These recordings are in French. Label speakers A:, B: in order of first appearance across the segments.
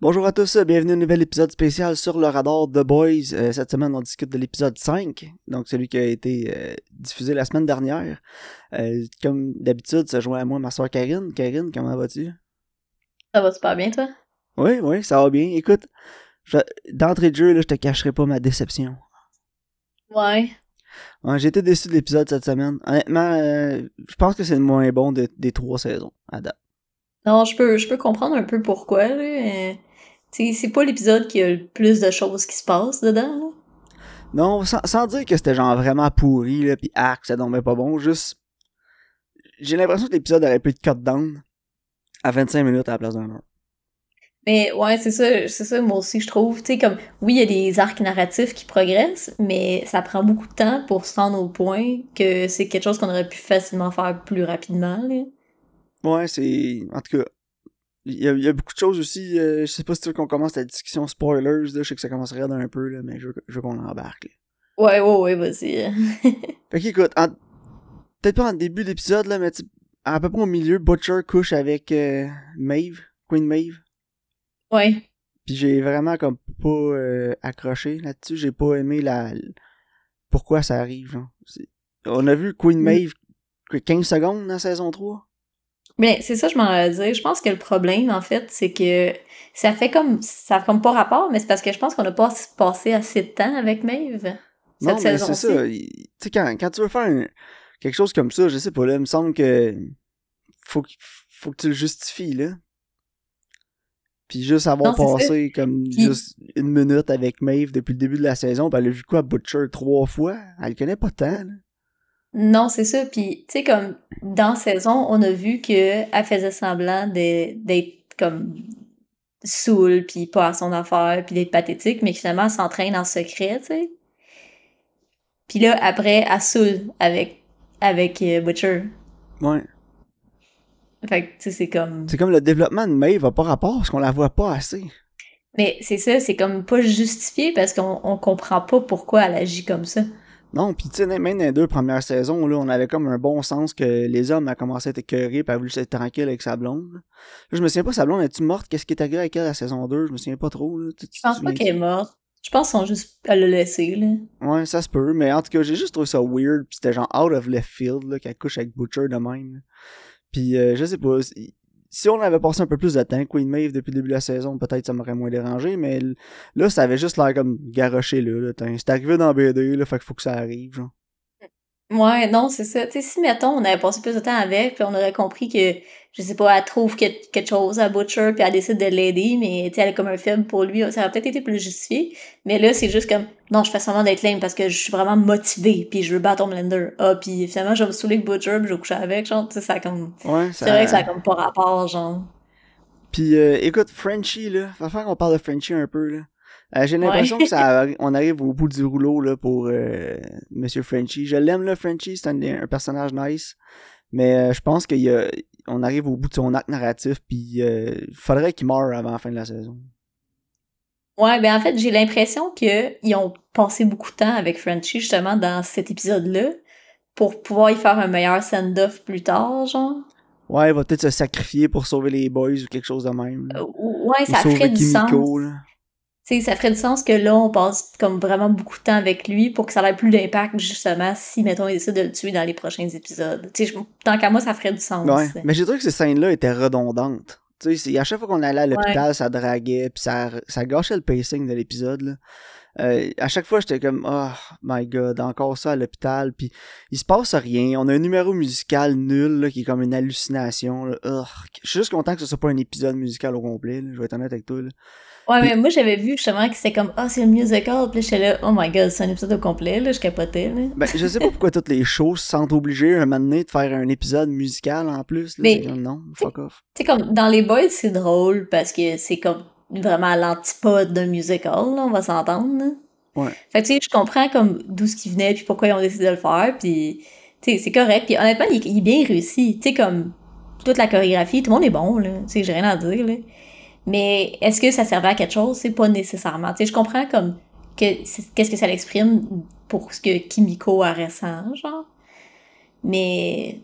A: Bonjour à tous, bienvenue à un nouvel épisode spécial sur le radar The Boys. Euh, cette semaine, on discute de l'épisode 5, donc celui qui a été euh, diffusé la semaine dernière. Euh, comme d'habitude, ça joint à moi ma soeur Karine. Karine, comment vas-tu?
B: Ça va super bien, toi?
A: Oui, oui, ça va bien. Écoute, je- d'entrée de jeu, là, je te cacherai pas ma déception.
B: Ouais.
A: Ouais, J'ai été déçu de l'épisode cette semaine. Honnêtement, je pense que c'est le moins bon de- des trois saisons à date.
B: Non, je peux, je peux comprendre un peu pourquoi, là. sais, c'est pas l'épisode qui a le plus de choses qui se passent dedans, là.
A: Non, sans, sans dire que c'était genre vraiment pourri, là, pis ah, ça tombait pas bon, juste... J'ai l'impression que l'épisode aurait pu être cut down à 25 minutes à la place d'un heure.
B: Mais ouais, c'est ça, c'est ça, moi aussi, je trouve. Tu sais, comme, oui, il y a des arcs narratifs qui progressent, mais ça prend beaucoup de temps pour se rendre au point que c'est quelque chose qu'on aurait pu facilement faire plus rapidement, là.
A: Ouais, c'est... En tout cas, il y, a- il y a beaucoup de choses aussi, euh, je sais pas si tu veux qu'on commence la discussion spoilers, là, je sais que ça commencerait d'un peu, là, mais je veux, je veux qu'on embarque, là.
B: Ouais, ouais, ouais, vas-y.
A: Fait qu'écoute, en- peut-être pas en début d'épisode, là, mais à peu près au milieu, Butcher couche avec euh, Maeve, Queen Maeve.
B: ouais.
A: Puis j'ai vraiment comme pas euh, accroché là-dessus. J'ai pas aimé la pourquoi ça arrive. Genre. On a vu Queen
B: Mm.
A: Maeve que 15 secondes dans saison 3.
B: Mais c'est ça, je m'en allais dire. Je pense que le problème, en fait, c'est que ça fait comme. Ça a comme pas rapport, mais c'est parce que je pense qu'on n'a pas passé assez de temps avec Maeve.
A: Non,
B: Cette
A: mais c'est ça. Tu sais, quand, quand tu veux faire un- quelque chose comme ça, je sais pas, là, il me semble que faut, que- faut que tu le justifies, là. Puis juste avoir
B: Non,
A: passé comme
B: Puis-
A: juste une minute avec Maeve depuis le début de la saison, pis elle a vu quoi Butcher trois fois? Elle le connaît pas tant, là.
B: Non, c'est ça. Puis, tu sais, comme dans saison, on a vu que elle faisait semblant d'être comme saoule, puis pas à son affaire, puis d'être pathétique, mais finalement, elle s'entraîne en secret, tu sais. Puis là, après, elle saoule avec, avec euh, Butcher.
A: Ouais.
B: Fait que, tu sais, c'est comme...
A: C'est comme le développement de Maeve a pas rapport parce qu'on la voit pas assez.
B: Mais c'est ça, c'est comme pas justifié parce qu'on on comprend pas pourquoi elle agit comme ça.
A: Non, pis tu sais, même dans les deux premières saisons, là, on avait comme un bon sens que les hommes a commencé à être écœurés pis a voulu être tranquille avec sa blonde. Là, je me souviens pas, sa blonde, est-tu morte? Qu'est-ce qui est arrivé avec elle à la saison 2? Je me souviens pas trop, là. Tu- tu
B: Je pense pas qu'elle est morte. Je pense qu'on juste... Elle l'a laissé, là.
A: Ouais, ça se peut, mais en tout cas, j'ai juste trouvé ça weird pis c'était genre out of left field, là, qu'elle couche avec Butcher de même. Pis euh, je sais pas, si on avait passé un peu plus de temps, Queen Maeve, depuis le début de la saison, peut-être ça m'aurait moins dérangé, mais là, ça avait juste l'air comme garoché, là. là. C'est arrivé dans BD, là, fait qu'il faut que ça arrive, genre.
B: Ouais, non, c'est ça. Tu sais, si, mettons, on avait passé plus de temps avec, puis on aurait compris que, je sais pas, elle trouve que- quelque chose à Butcher, puis elle décide de l'aider, mais, tu sais, elle est comme un faible pour lui, ça aurait peut-être été plus justifié. Mais là, c'est juste comme, non, je fais semblant d'être lame parce que je suis vraiment motivée, puis je veux battre Homelander. Ah, puis finalement, je vais me saouler avec Butcher, puis je vais coucher avec, genre, tu sais, ça a comme...
A: Ouais, ça...
B: C'est vrai que ça a comme pas rapport, genre.
A: Puis euh, écoute, Frenchie, là, va faire qu'on parle de Frenchie un peu, là. Euh, J'ai l'impression que ça on arrive au bout du rouleau là pour euh, Monsieur Frenchie. Je l'aime là, Frenchie, c'est un, un personnage nice, mais euh, je pense qu'il a, on arrive au bout de son acte narratif, puis il faudrait qu'il meure avant la fin de la saison.
B: Ouais, ben en fait, j'ai l'impression que ils ont passé beaucoup de temps avec Frenchie, justement, dans cet épisode-là, pour pouvoir y faire un meilleur send-off plus tard, genre.
A: Ouais, il va peut-être se sacrifier pour sauver les boys ou quelque chose de même.
B: Euh, Ouais,
A: Ou
B: ça ferait du sens.
A: Kimiko, là.
B: Tu sais, ça ferait du sens que là, on passe comme vraiment beaucoup de temps avec lui pour que ça ait plus d'impact, justement, si, mettons, il décide de le tuer dans les prochains épisodes. Tu sais, tant qu'à moi, ça ferait du sens.
A: Ouais, mais j'ai trouvé que ces scènes-là étaient redondantes. Tu sais, à chaque fois qu'on allait à l'hôpital,
B: Ouais.
A: ça draguait, puis ça, ça gâchait le pacing de l'épisode. là. Euh, à chaque fois, j'étais comme, oh my god, encore ça à l'hôpital, puis il se passe rien. On a un numéro musical nul, là, qui est comme une hallucination. Là. Je suis juste content que ce soit pas un épisode musical au complet, là. je vais être honnête avec toi. Là.
B: Ouais, mais moi, j'avais vu justement que c'était comme, ah, c'est le musical, puis j'étais là, oh my god, c'est un épisode au complet, là, je capotais, là.
A: Ben, je sais pas pourquoi toutes les shows se sentent obligés un moment donné de faire un épisode musical en plus. Là.
B: Mais-
A: C'est comme, non, fuck off.
B: Tu sais, comme, dans les boys, c'est drôle parce que c'est comme vraiment à l'antipode d'un musical, là, on va s'entendre.
A: Ouais.
B: Fait que, tu sais, je comprends comme d'où ce qui venait puis pourquoi ils ont décidé de le faire, puis tu sais, c'est correct. Puis honnêtement, il, est- il est bien réussi. Tu sais, comme toute la chorégraphie, tout le monde est bon, là. Tu sais, j'ai rien à dire, là. Mais est-ce que ça servait à quelque chose? C'est pas nécessairement. Tu sais, je comprends comme qu'est-ce que ça l'exprime pour ce que Kimiko a ressent, genre. Mais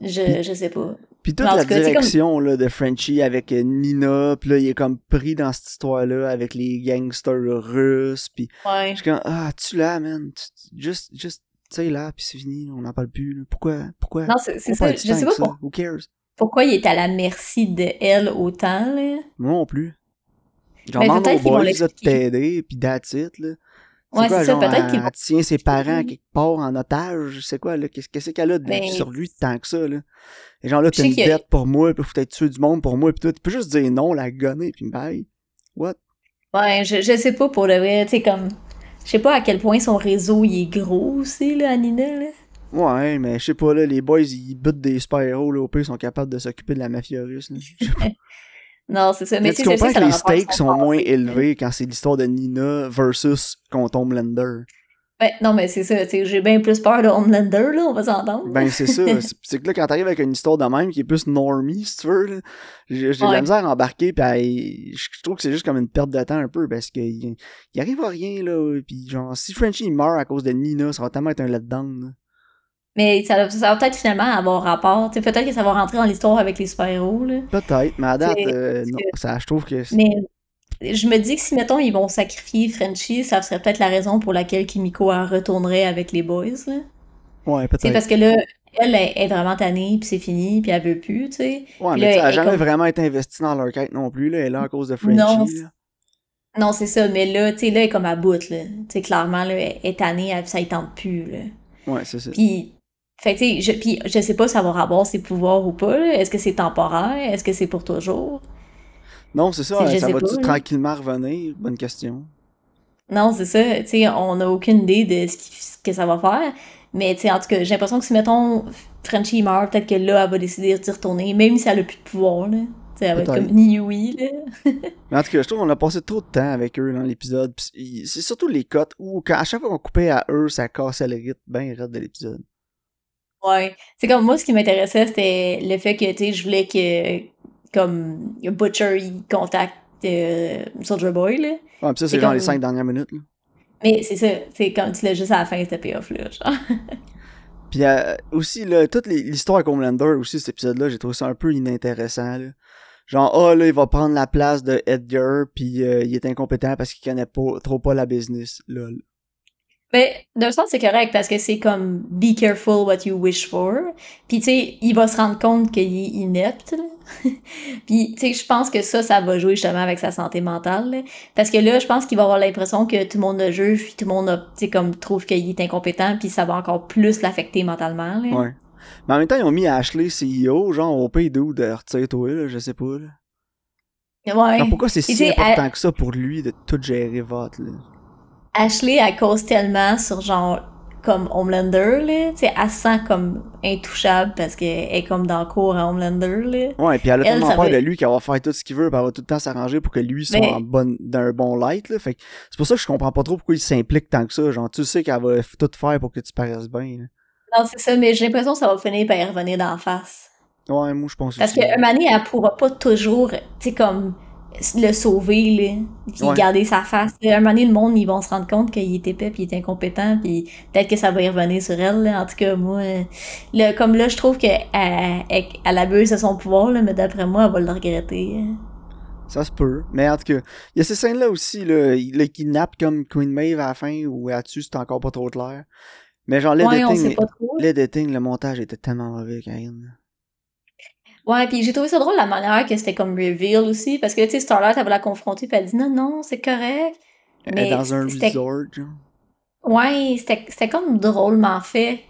B: je, je sais pas.
A: Puis toute la direction là, de Frenchie avec euh, Nina, puis là, il est comme pris dans cette histoire-là avec les gangsters russes, puis
B: ouais.
A: je suis comme, ah, tu là, man, juste, juste, tu sais, là, puis c'est fini, on n'en parle plus, là. Pourquoi, pourquoi?
B: Non, c'est ça, je sais pas pour...
A: Who cares?
B: Pourquoi il est à la merci de elle autant, là?
A: Moi non plus. Genre, demande aux boys de t'aider, puis that's it, là.
B: Ouais, c'est ça, peut-être qu'il
A: Elle tient ses parents quelque part en otage, c'est quoi, là? Qu'est-ce qu'elle a de, ben... sur lui tant que ça, là? Les gens là, t'as une dette pour moi, puis faut peut-être tuer du monde pour moi, puis tout. Tu peux juste dire non, la gonner, puis bye. What?
B: Ouais, je, je sais pas pour le vrai, tu sais, comme. Je sais pas à quel point son réseau il est gros aussi, là, à Nina, là.
A: Ouais, mais je sais pas, là, les boys, ils butent des super-héros, là, au pire, ils sont capables de s'occuper de la mafia russe,
B: non, c'est ça. Mais,
A: tu comprends que, les stakes sont moins élevés quand c'est l'histoire de Nina versus contre Homelander.
B: Ben, non, mais c'est ça, j'ai bien plus peur de Homelander, là, on va s'entendre.
A: Ben, c'est ça. c'est que là, quand t'arrives avec une histoire de même qui est plus normie, si tu veux, j'ai de la misère à embarquer, pis je trouve que c'est juste comme une perte de temps un peu, parce qu'il il arrive à rien, là, pis genre, si Frenchie meurt à cause de Nina, ça va tellement être un letdown,
B: mais ça, ça va peut-être finalement avoir rapport. Peut-être que ça va rentrer dans l'histoire avec les super-héros.
A: Peut-être, mais à date, euh, non, ça, je trouve que.
B: Mais je me dis que si, mettons, ils vont sacrifier Frenchie, ça serait peut-être la raison pour laquelle Kimiko retournerait avec les boys. Là.
A: Ouais, peut-être.
B: parce que là, elle est vraiment tannée, puis c'est fini, puis elle veut plus, tu sais.
A: Ouais, mais elle n'a jamais vraiment été investie dans leur quête non plus, là. Elle est là à cause de Frenchie. Non,
B: non c'est ça, mais là, tu sais, là, elle est comme à bout, là. Tu sais, clairement, là, elle est tannée, ça y tente plus, là.
A: Ouais, c'est ça.
B: Puis fait tu sais, je, puis je sais pas si ça va avoir ses pouvoirs ou pas. Est-ce que c'est temporaire? Est-ce que c'est pour toujours?
A: Non, c'est ça. Ça va-tu tranquillement revenir? Bonne question.
B: Non, c'est ça. Tu sais, on n'a aucune idée de ce, que ça va faire. Mais tu sais, en tout cas, j'ai l'impression que si, mettons, Frenchie meurt, peut-être que là, elle va décider d'y retourner, même si elle a plus de pouvoir, là. sais, elle va être comme Niui, là.
A: Mais en tout cas, je trouve qu'on a passé trop de temps avec eux dans l'épisode. C'est surtout les cotes où, quand, à chaque fois qu'on coupait à eux, ça cassait le rythme bien raide de l'épisode.
B: Ouais. C'est comme moi, ce qui m'intéressait, c'était le fait que, tu sais, je voulais que, comme, Butcher, il contacte euh, Soldier Boy, là.
A: Ouais, pis ça, c'est genre les cinq dernières minutes, là.
B: Mais c'est ça, c'est comme tu l'as juste à la fin, c'était payoff, là, genre.
A: Puis euh, aussi, là, toute l'histoire avec Homelander, aussi, cet épisode-là, j'ai trouvé ça un peu inintéressant, là. Genre, ah, oh, là, il va prendre la place de Edgar, puis euh, il est incompétent parce qu'il connaît pas, trop pas la business, là.
B: Mais d'un sens, c'est correct parce que c'est comme be careful what you wish for. Puis tu sais, il va se rendre compte qu'il est inepte. Puis tu sais, je pense que ça, ça va jouer justement avec sa santé mentale. Parce que là, je pense qu'il va avoir l'impression que tout le monde le juge, puis tout le monde, tu sais, comme trouve qu'il est incompétent, puis ça va encore plus l'affecter mentalement. Là.
A: Ouais. Mais en même temps, ils ont mis Ashley CEO, genre au pays d'où de retire-toi, là, je sais pas. Là.
B: Ouais.
A: pourquoi c'est si important que ça pour lui de tout gérer votre, là?
B: Ashley, elle cause tellement sur genre comme Homelander, là. Tu sais, elle sent comme intouchable parce qu'elle est comme dans le cours à Homelander, là.
A: Ouais, puis elle a tellement peur de lui qu'elle va faire tout ce qu'il veut, puis elle va tout le temps s'arranger pour que lui soit en bonne, d'un bon light, là. Fait que c'est pour ça que je comprends pas trop pourquoi il s'implique tant que ça. Genre, tu sais qu'elle va tout faire pour que tu paraisses bien, là.
B: Non, c'est ça, mais j'ai l'impression que ça va finir par y revenir d'en face.
A: Ouais, moi, je pense
B: Parce qu'un moment elle pourra pas toujours, tu sais, comme le sauver, là, puis garder sa face. À un moment donné, le monde, ils vont se rendre compte qu'il est épais, puis il est incompétent, puis peut-être que ça va y revenir sur elle. Là. En tout cas, moi, le, comme là, je trouve qu'elle elle, abuse de son pouvoir, là, mais d'après moi, elle va le regretter.
A: Ça se peut. Mais en tout cas, il y a ces scènes-là aussi, là, il le kidnappe comme Queen Maeve à la fin, ou là-dessus, c'est encore pas trop clair. Mais genre, l'editing, ouais, le montage était tellement mauvais, Karine.
B: Ouais, puis j'ai trouvé ça drôle la manière que c'était comme reveal aussi, parce que, tu sais, Starlight, elle va la confronter, puis elle dit non, non, c'est correct.
A: Mais dans un resort, genre.
B: Ouais, c'était comme drôlement fait.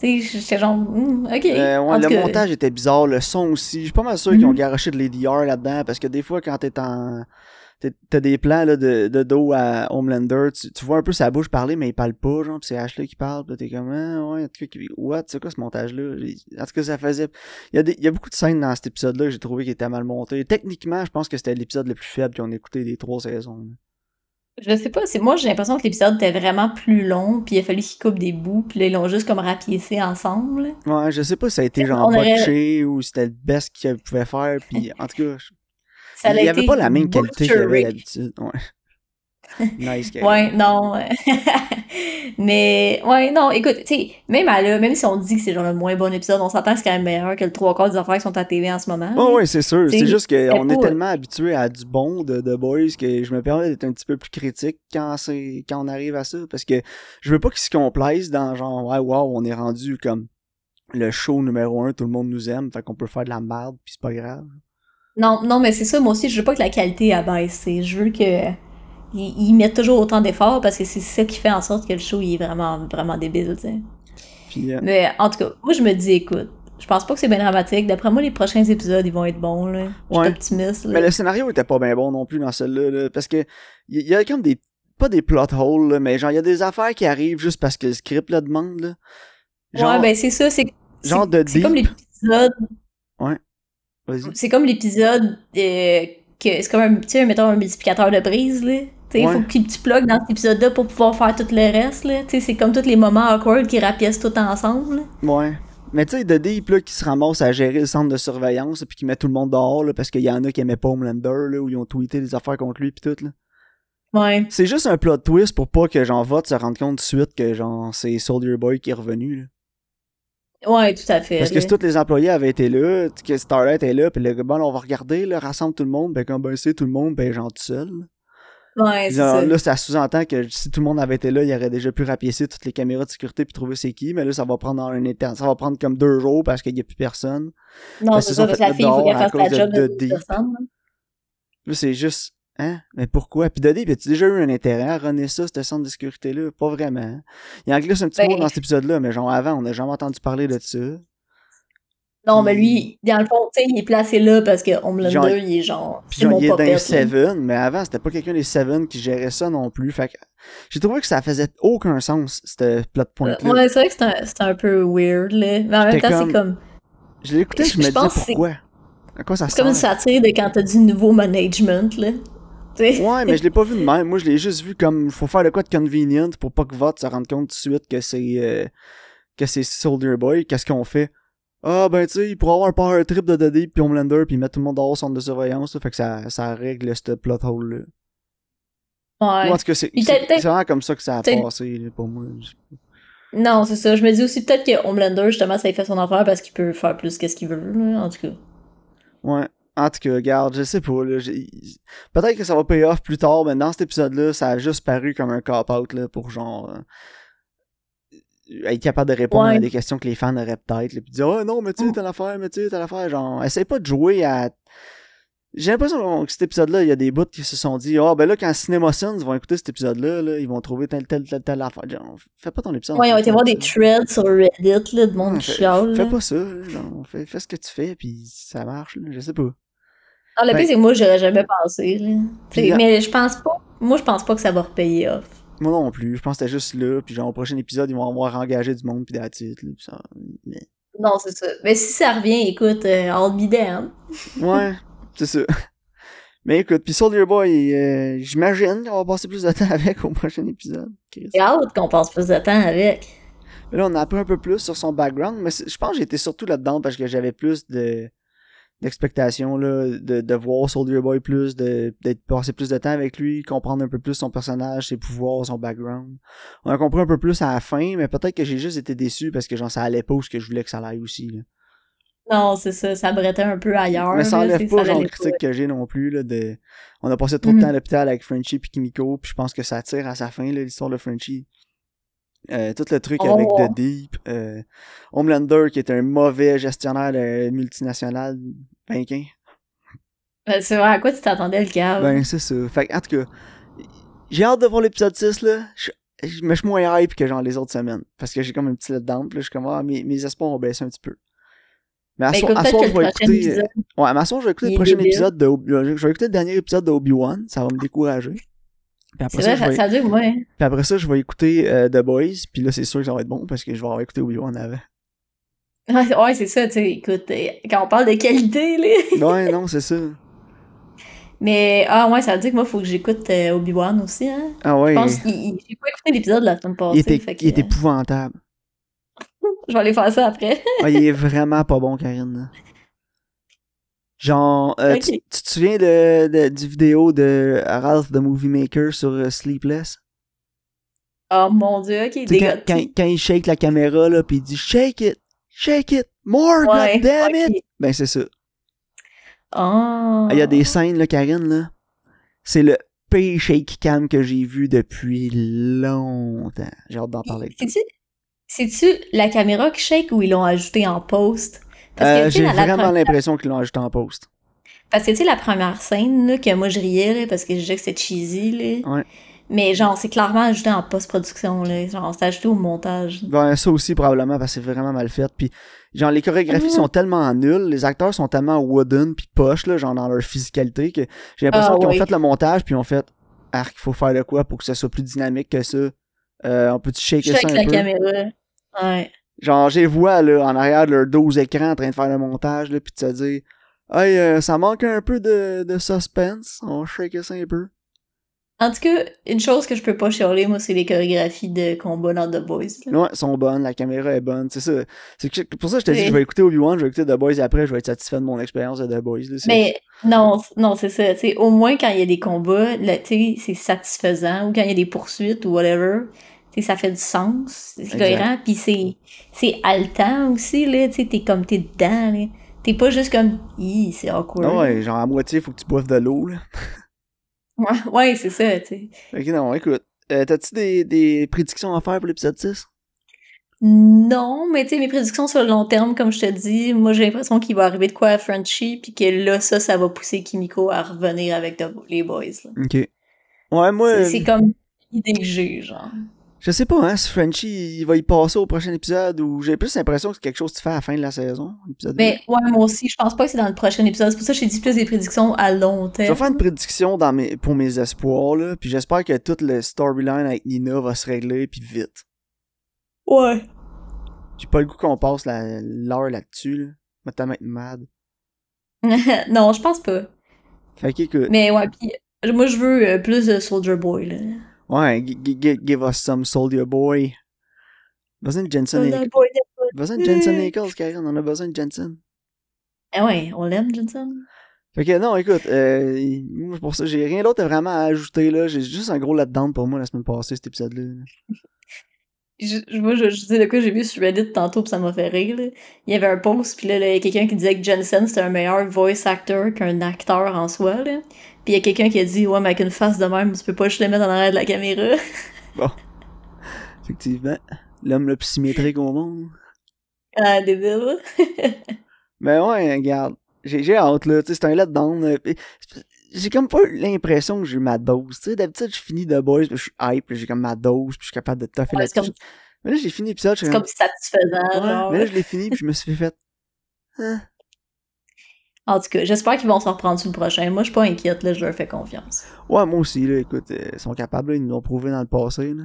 B: Tu sais, j'étais genre, hmm, ok.
A: Euh, ouais, le montage était bizarre, le son aussi. Je suis pas mal sûr qu'ils ont mhm. garoché de l'ADR là-dedans, parce que des fois, quand t'es en T'as des plans là, de, de dos à Homelander, tu, tu, vois un peu sa bouche parler, mais il parle pas, genre, pis c'est Ashley qui parle, pis t'es comme, ah, ouais, en tout cas, what, c'est quoi ce montage-là? En tout cas, ça faisait. Il y, a des, il y a beaucoup de scènes dans cet épisode-là que j'ai trouvé qui étaient mal montées. Techniquement, je pense que c'était l'épisode le plus faible qu'on écouté des trois saisons.
B: Je sais pas, c'est moi j'ai l'impression que l'épisode était vraiment plus long, puis il a fallu qu'ils coupent des bouts, puis là ils l'ont juste comme rapiécé ensemble.
A: Ouais, je sais pas si ça a été genre botché ou c'était le best qu'ils pouvaient faire, puis en tout cas, il n'y avait pas la même qualité qu'il y avait d'habitude. Ouais. nice.
B: Ouais, non. mais, ouais, non, écoute, tu sais, même à là, même si on dit que c'est genre le moins bon épisode, on s'entend que c'est quand même meilleur que le trois quarts des affaires qui sont à TV en ce moment.
A: Oh, ouais, c'est sûr. C'est juste qu'on
B: c'est
A: est
B: pas-
A: tellement habitué à du bon de The Boys que je me permets d'être un petit peu plus critique quand c'est quand on arrive à ça. Parce que je veux pas qu'ils se complaisent dans genre ouais wow, on est rendu comme le show numéro un, tout le monde nous aime, fait qu'on peut faire de la merde, puis c'est pas grave.
B: Non, non, mais c'est ça, moi aussi, je veux pas que la qualité abaisse. Je veux que ils, ils mettent toujours autant d'efforts parce que c'est ça qui fait en sorte que le show il est vraiment, vraiment débile.
A: Puis euh,
B: Mais en tout cas, moi je me dis, écoute, je pense pas que c'est bien dramatique. D'après moi, les prochains épisodes, ils vont être bons, là. Je suis
A: Ouais.
B: optimiste, là.
A: Mais le scénario était pas bien bon non plus dans celle-là, là, parce que il y, y a comme des pas des plot holes, là, mais genre il y a des affaires qui arrivent juste parce que le script le demande. Là. Genre,
B: ouais, ben c'est ça, c'est
A: genre de
B: C'est comme l'épisode
A: vas-y.
B: C'est comme l'épisode euh, que c'est comme un, tu sais, mettons un multiplicateur de brise, là. Tu sais, il
A: Ouais.
B: faut que tu plugues dans cet épisode-là pour pouvoir faire tout le reste, là. Tu sais, c'est comme tous les moments awkward qui rapiècent tout ensemble, là.
A: Ouais. Mais tu sais, de Deep, là, qui se ramasse à gérer le centre de surveillance, puis qui met tout le monde dehors, là, parce qu'il y en a qui aimaient pas Homelander, là, où ils ont tweeté des affaires contre lui, puis tout, là.
B: Ouais.
A: C'est juste un plot twist pour pas que, genre, Vote se rende compte tout de suite que, genre, c'est Soldier Boy qui est revenu,
B: Ouais, tout à fait.
A: Parce que si tous les employés avaient été là, que Starlight est là, puis le bon, on va regarder, là, rassemble tout le monde, ben, quand ben, c'est tout le monde, ben, genre, tout seul.
B: Ouais, c'est ça.
A: là, ça sous-entend que si tout le monde avait été là, il aurait déjà pu rapiécer toutes les caméras de sécurité puis trouver c'est qui, mais là, ça va prendre un étern. Ça va prendre comme deux jours parce qu'il y a plus personne.
B: Non, c'est ça, parce que la fille, il faut qu'elle fasse la job
A: de
B: de
A: Deep.
B: personne.
A: c'est juste, hein? Mais pourquoi? Puis Dodie, as-tu déjà eu un intérêt à runner ça, ce centre de sécurité-là? Pas vraiment. hein? Il en glisse un petit
B: Ben-
A: mot dans cet épisode-là, mais genre avant, on n'a jamais entendu parler de ça.
B: Non, mais
A: Puis-
B: lui, dans le fond, tu sais, il est placé là parce que Homelander,
A: Genre-
B: il est genre.
A: Puis genre, il est dans les
B: là.
A: Seven, mais avant, c'était pas quelqu'un des Seven qui gérait ça non plus. Fait que j'ai trouvé que ça faisait aucun sens, ce plot point-là.
B: Ouais, c'est vrai que c'est un, peu weird, là. Mais en même temps, c'est comme.
A: Je l'ai écouté, je,
B: Je-
A: me disais pourquoi? À quoi ça
B: C'est comme une
A: sert?
B: satire de quand t'as du nouveau management, là.
A: Ouais, mais je l'ai pas vu de même. Moi, je l'ai juste vu comme faut faire de quoi de convenient pour pas que Vote se rende compte tout de suite que c'est euh, que c'est Soldier Boy. Qu'est-ce qu'on fait? Ah ben tu sais, il pourrait avoir un power trip de Dodie puis Homelander puis mettre tout le monde dehors au centre de surveillance. là. fait que ça, ça règle ce plot hole là.
B: Ouais.
A: En tout cas, c'est vraiment comme ça que ça a passé là, pour moi.
B: Non, c'est ça. Je me dis aussi peut-être que Homelander, justement, ça lui fait son affaire parce qu'il peut faire plus qu'est-ce qu'il veut, là, en tout cas.
A: Ouais. En tout cas, regarde, je sais pas, Peut-être que ça va payer off plus tard, mais dans cet épisode-là, ça a juste paru comme un cop-out, pour genre. euh, être capable de répondre
B: Ouais.
A: à des questions que les fans auraient peut-être, puis dire, oh non, mais tu sais,
B: Mm.
A: telle affaire, mais tu sais, telle affaire. Genre, essaye pas de jouer à. J'ai l'impression que cet épisode-là, il y a des bouts qui se sont dit, oh, ben là, quand CinemaSins vont écouter cet épisode-là, là, ils vont trouver telle, telle, telle, telle affaire. Genre, fais pas ton épisode.
B: Ouais, ils ont été voir des threads sur Reddit, là, de monde qui
A: fais,
B: chiale.
A: fais
B: là.
A: pas ça, genre, fais, fais ce que tu fais, puis ça marche, là, je sais pas.
B: Ah, le pire, c'est que moi, j'aurais jamais pensé, là. Mais je pense pas. Moi, je pense pas que ça va repayer off.
A: Moi non plus. Je pense que c'était juste là. Puis genre, au prochain épisode, ils vont avoir engagé du monde. Puis la titre. Là, puis ça... mais-
B: Non, c'est ça. Mais si ça revient, écoute, euh, I'll be damned.
A: Ouais, c'est ça. Mais écoute, puis Soldier Boy, euh, j'imagine qu'on va passer plus de temps avec au prochain épisode.
B: J'ai hâte qu'on passe plus de temps avec.
A: Mais là, on a appris un peu plus sur son background. Mais je pense que j'étais surtout là-dedans parce que j'avais plus de d'expectations là de, de voir Soldier Boy plus de d'être passer plus de temps avec lui comprendre un peu plus son personnage ses pouvoirs son background on a compris un peu plus à la fin mais peut-être que j'ai juste été déçu parce que genre ça allait pas où ce que je voulais que ça aille aussi là.
B: Non, c'est ça. Ça brettait un peu ailleurs.
A: Mais ça enlève
B: c'est-
A: pas genre critique que j'ai non plus là de on a passé trop de temps à l'hôpital avec Frenchie puis Kimiko puis je pense que ça tire à sa fin l'histoire de Frenchie Euh, tout le truc
B: Oh.
A: avec The Deep euh, Homelander qui est un mauvais gestionnaire multinational banquin
B: Ben, c'est vrai, à quoi tu t'attendais, le câble?
A: ben c'est ça fait en tout cas j'ai hâte de voir l'épisode 6 là je, je me suis moins hype que genre les autres semaines parce que j'ai comme un petit letdown puis là je suis comme ah, mes, mes espoirs ont baissé un petit peu mais à,
B: Ben, écoute,
A: à soir,
B: que
A: je vais écouter euh, Ouais, à soir, je vais écouter
B: Il
A: le prochain épisode de Obi- euh, Je vais écouter le dernier épisode de Obi-Wan. Ça va me décourager. Puis après, ça,
B: vrai,
A: je vais...
B: ça hein.
A: Puis après ça, je vais écouter euh, The Boys. Puis là, c'est sûr que ça va être bon parce que je vais avoir écouté Obi-Wan avant.
B: Ouais, ouais, c'est ça, tu sais, écoute, euh, quand on parle de qualité, là.
A: Ouais, non, c'est ça.
B: Mais, ah ouais, ça veut dire que moi, faut que j'écoute euh, Obi-Wan aussi, hein.
A: Ah ouais.
B: Je pense qu'il, il- j'ai pas écouté l'épisode la semaine
A: Il
B: passée,
A: était,
B: fait que,
A: il est
B: euh,
A: épouvantable.
B: Je vais aller faire ça après.
A: Ah, il est vraiment pas bon, Karine. Genre, euh, tu, tu, te souviens de, de, du vidéo de Ralph the Movie Maker sur uh, Sleepless?
B: Oh mon dieu, ok,
A: quand, quand, quand, il shake la caméra, là, pis il dit Shake it! Shake it! More, ouais, damn okay. it! Ben, c'est ça.
B: Oh.
A: Il y a des scènes, là, Karine, là. C'est le pire shake cam que j'ai vu depuis longtemps. J'ai hâte d'en parler.
B: C'est-tu la caméra qui shake ou ils l'ont ajouté en post?
A: Euh, j'ai vraiment l'impression qu'ils l'ont ajouté en post.
B: Parce que, tu sais, la première scène, là, que moi je riais, là, parce que je disais que c'était cheesy, là.
A: Ouais.
B: Mais genre, c'est clairement ajouté en post-production, là. Genre, c'est ajouté au montage.
A: Ben, ça aussi, probablement, parce que c'est vraiment mal fait. Puis, genre, les chorégraphies mmh. sont tellement nulles, les acteurs sont tellement wooden puis poche, là, genre, dans leur physicalité, que j'ai l'impression ah, qu'ils oui. ont fait le montage, puis ont fait, ah, il faut faire de quoi pour que ça soit plus dynamique que ça. Euh, on peut-tu shaker ça un
B: la
A: peu?
B: caméra. Ouais.
A: Genre, j'ai vois, là, en arrière de leurs 12 écrans en train de faire le montage, là, puis de se dire, hey, euh, ça manque un peu de, de suspense, on shake ça un peu.
B: En tout cas, une chose que je peux pas chialer, moi, c'est les chorégraphies de combat dans The Boys.
A: Là. Ouais, sont bonnes, la caméra est bonne, c'est ça. C'est pour ça que je t'ai dit, je vais écouter Obi-Wan, je vais écouter The Boys et après, je vais être satisfait de mon expérience de The Boys. Là,
B: Mais non, non, c'est ça. T'sais, au moins, quand il y a des combats, c'est satisfaisant, ou quand il y a des poursuites ou whatever, t'sais, ça fait du sens, c'est cohérent, puis c'est c'est haletant aussi, là, tu t'es comme, t'es dedans, là. T'es pas juste comme, c'est awkward.
A: Non, ouais, genre à moitié, faut que tu boives de l'eau, là.
B: Ouais, ouais c'est ça, tu.
A: Ok, non, écoute. Euh, T'as-tu des, des prédictions à faire pour l'épisode 6?
B: Non, mais tu sais, mes prédictions sur le long terme, comme je te dis, moi j'ai l'impression qu'il va arriver de quoi à Frenchie, puis que là, ça, ça va pousser Kimiko à revenir avec les boys. Là.
A: Ok. Ouais, moi.
B: C'est comme l'idée que j'ai, genre.
A: Je sais pas, hein, si Frenchie il va y passer au prochain épisode ou j'ai plus l'impression que c'est quelque chose que tu fais à la fin de la saison.
B: Mais ouais, moi aussi, je pense pas que c'est dans le prochain épisode. C'est pour ça que j'ai dit plus des prédictions à long terme.
A: Je vais faire une prédiction dans mes, pour mes espoirs, là, puis j'espère que toute le storyline avec Nina va se régler, puis vite.
B: Ouais.
A: J'ai pas le goût qu'on passe l'heure là-dessus, là. Va tellement être mad.
B: non, je pense pas.
A: Fait qu'écoute.
B: Mais ouais, puis moi je veux euh, plus de Soldier Boy, là.
A: Ouais, give us some Soldier Boy. Besoin de Jensen Ackles. Besoin de Jensen Ackles, Karen. On a besoin de Jensen.
B: Ah ouais, on l'aime, Jensen.
A: Fait que non, écoute, euh, pour ça, j'ai rien d'autre vraiment à ajouter là. J'ai juste un gros letdown pour moi la semaine passée, cet épisode-là.
B: Je, moi, je, je sais de quoi j'ai vu sur Reddit tantôt, pis ça m'a fait rire. Là. Il y avait un post, puis là, il y a quelqu'un qui disait que Jensen c'était un meilleur voice actor qu'un acteur en soi. Là. Puis il y a quelqu'un qui a dit, ouais, mais avec une face de même, tu peux pas juste le mettre en arrière de la caméra.
A: bon. Effectivement. L'homme le plus symétrique au monde.
B: Ah, débile.
A: mais ouais, regarde. J'ai hâte, là. Tu sais, c'est un letdown. J'ai comme pas l'impression que j'ai ma dose. Tu sais, d'habitude, je finis de boys, puis je suis hype, j'ai comme ma dose, puis je suis capable de toffer ouais, là-dessus. Comme... Mais là, j'ai fini l'épisode.
B: C'est comme, comme satisfaisant.
A: Ouais, genre. Mais là, je l'ai fini, puis je me suis fait. Hein?
B: En tout cas, j'espère qu'ils vont s'en reprendre sur le prochain. Moi, je suis pas inquiète, là, je leur fais confiance.
A: Ouais, moi aussi, là, écoute, euh, ils sont capables, là, ils nous l'ont prouvé dans le passé, là.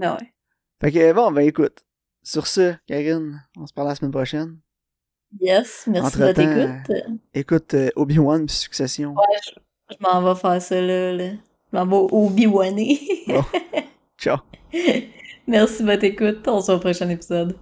B: Ah ouais.
A: Fait que, bon, ben écoute, sur ce, Karine, on se parle la semaine prochaine.
B: Yes, merci de votre écoute.
A: Écoute, euh, Obi-Wan Succession.
B: Ouais, je, je m'en vais faire ça, là. là. Je m'en vais Obi-Waner.
A: bon. Ciao.
B: Merci de votre écoute. On se voit au prochain épisode.